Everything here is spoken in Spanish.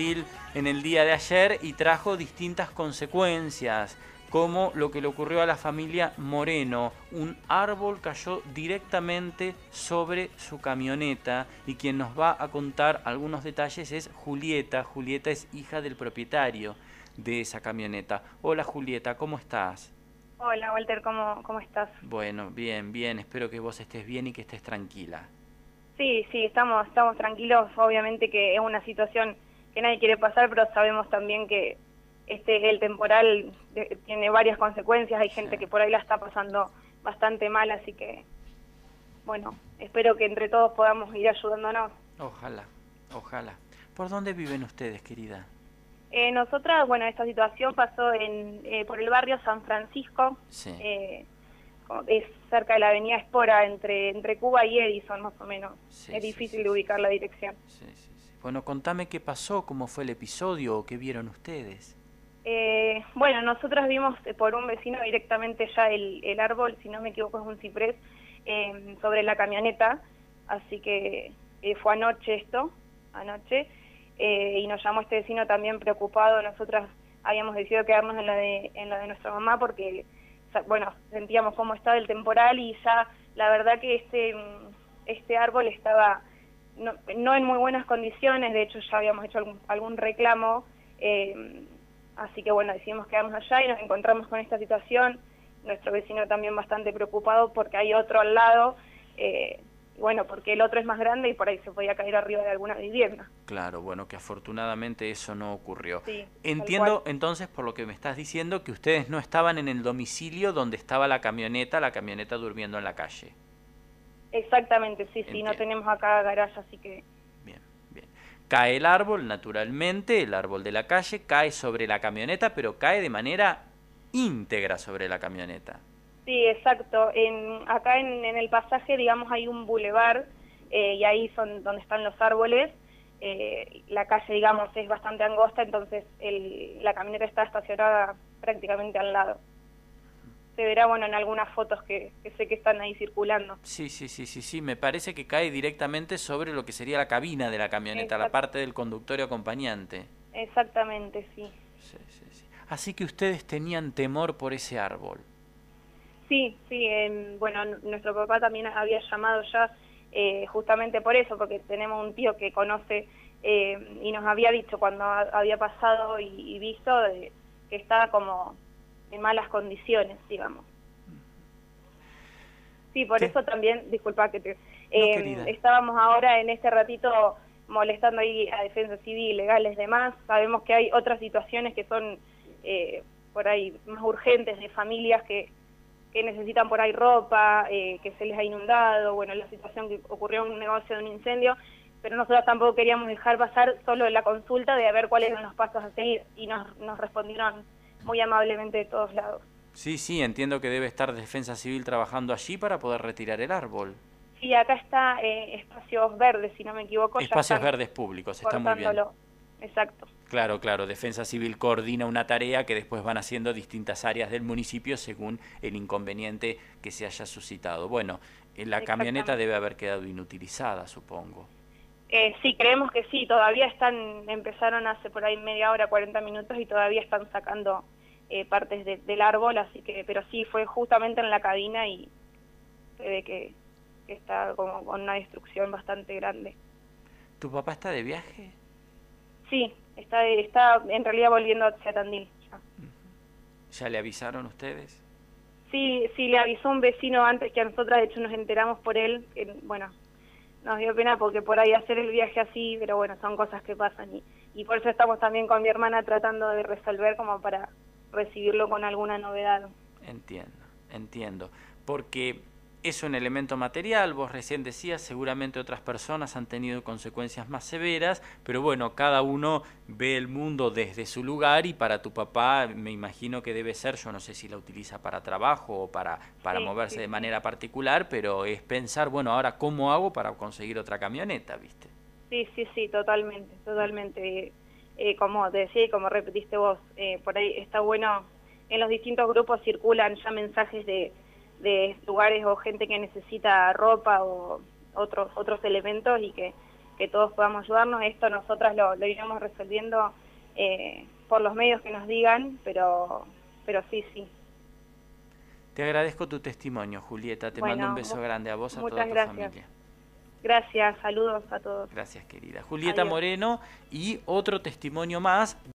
Tandil en el día de ayer y trajo distintas consecuencias como lo que le ocurrió a la familia Moreno. Un árbol cayó directamente sobre su camioneta y quien nos va a contar algunos detalles es Julieta. Julieta es hija del propietario de esa camioneta. Hola Julieta, ¿cómo estás? Hola Walter, ¿cómo, cómo estás? Bueno, bien, bien, espero que vos estés bien y que estés tranquila. Sí, sí, estamos, estamos tranquilos, obviamente que es una situación que nadie quiere pasar, pero sabemos también que este el temporal tiene varias consecuencias, hay gente que por ahí la está pasando bastante mal, así que bueno, espero que entre todos podamos ir ayudándonos. Ojalá, ojalá. ¿Por dónde viven ustedes, querida? Eh, nosotras, bueno, esta situación pasó en, eh, por el barrio San Francisco, eh, es cerca de la avenida Espora, entre, entre Cuba y Edison más o menos. es difícil de ubicar la dirección. Bueno, contame qué pasó, cómo fue el episodio o qué vieron ustedes. Eh, bueno, nosotros vimos por un vecino directamente ya el, el árbol, si no me equivoco es un ciprés, eh, sobre la camioneta, así que eh, fue anoche esto, anoche, y nos llamó este vecino también preocupado, nosotras habíamos decidido quedarnos en la de, en la de nuestra mamá porque, bueno, sentíamos cómo estaba el temporal y ya la verdad que este, este árbol estaba no, no en muy buenas condiciones, de hecho ya habíamos hecho algún, algún reclamo, eh, Así que bueno, decidimos quedarnos allá y nos encontramos con esta situación. Nuestro vecino también bastante preocupado porque hay otro al lado. Eh, bueno, porque el otro es más grande y por ahí se podía caer arriba de alguna vivienda. Claro, bueno, que afortunadamente eso no ocurrió. Entiendo entonces, por lo que me estás diciendo, que ustedes no estaban en el domicilio donde estaba la camioneta, la camioneta durmiendo en la calle. Exactamente, sí, sí, no tenemos acá garaje, así que Cae el árbol, naturalmente, el árbol de la calle cae sobre la camioneta, pero cae de manera íntegra sobre la camioneta. Sí, exacto. En, acá en, el pasaje, digamos, hay un bulevar eh, y ahí son donde están los árboles. Eh, la calle, digamos, es bastante angosta, entonces el, la camioneta está estacionada prácticamente al lado se verá bueno en algunas fotos que, sé que están ahí circulando. Sí, sí, sí, sí, sí, me parece que cae directamente sobre lo que sería la cabina de la camioneta, la parte del conductor acompañante. Exactamente, sí. Sí, sí, sí. Así que ustedes tenían temor por ese árbol. Sí, sí, bueno, nuestro papá también había llamado ya eh, justamente por eso, porque tenemos un tío que conoce eh, y nos había dicho cuando había pasado y, visto que estaba como en malas condiciones, digamos. Sí, por eso también, disculpa que te... Eh, estábamos ahora en este ratito molestando ahí a defensa civil, legales, demás. Sabemos que hay otras situaciones que son eh, por ahí más urgentes de familias que, que necesitan por ahí ropa, eh, que se les ha inundado, bueno, la situación que ocurrió en un negocio de un incendio, pero nosotros tampoco queríamos dejar pasar solo la consulta de a ver cuáles eran los pasos a seguir y nos, nos respondieron muy amablemente de todos lados. Sí, sí, entiendo que debe estar Defensa Civil trabajando allí para poder retirar el árbol. Sí, acá está eh, Espacios Verdes, si no me equivoco. Espacios Verdes Públicos, está muy bien. Exacto. Claro, claro, Defensa Civil coordina una tarea que después van haciendo distintas áreas del municipio según el inconveniente que se haya suscitado. Bueno, eh, la camioneta debe haber quedado inutilizada, supongo. Eh, sí, creemos que sí, todavía están, empezaron hace por ahí media hora, 40 minutos y todavía están sacando eh, partes del árbol, así que, pero sí, fue justamente en la cabina y se ve que, está como con una destrucción bastante grande. ¿Tu papá está de viaje? Sí, está, está en realidad volviendo hacia Tandil. Ya. ¿Ya le avisaron ustedes? Sí, sí, le avisó un vecino antes que a nosotras, de hecho nos enteramos por él, bueno, nos dio pena porque por ahí hacer el viaje así, pero bueno, son cosas que pasan y, y por eso estamos también con mi hermana tratando de resolver como para recibirlo con alguna novedad. Entiendo, entiendo, porque es un elemento material, vos recién decías, seguramente otras personas han tenido consecuencias más severas, pero bueno, cada uno ve el mundo desde su lugar y para tu papá me imagino que debe ser, yo no sé si la utiliza para trabajo o para, para moverse de manera particular, pero es pensar, bueno, ahora cómo hago para conseguir otra camioneta, ¿viste? Sí, sí, sí, totalmente, totalmente. Eh, como te decía y como repetiste vos, eh, por ahí está bueno, en los distintos grupos circulan ya mensajes de de lugares o gente que necesita ropa o otros otros elementos y que, que todos podamos ayudarnos. Esto nosotras lo, lo iremos resolviendo eh, por los medios que nos digan, pero, pero sí, sí. Te agradezco tu testimonio, Julieta. Te mando un beso grande a vos, a toda tu gracias. familia. Gracias, saludos a todos. Gracias, querida. Julieta Moreno y otro testimonio más.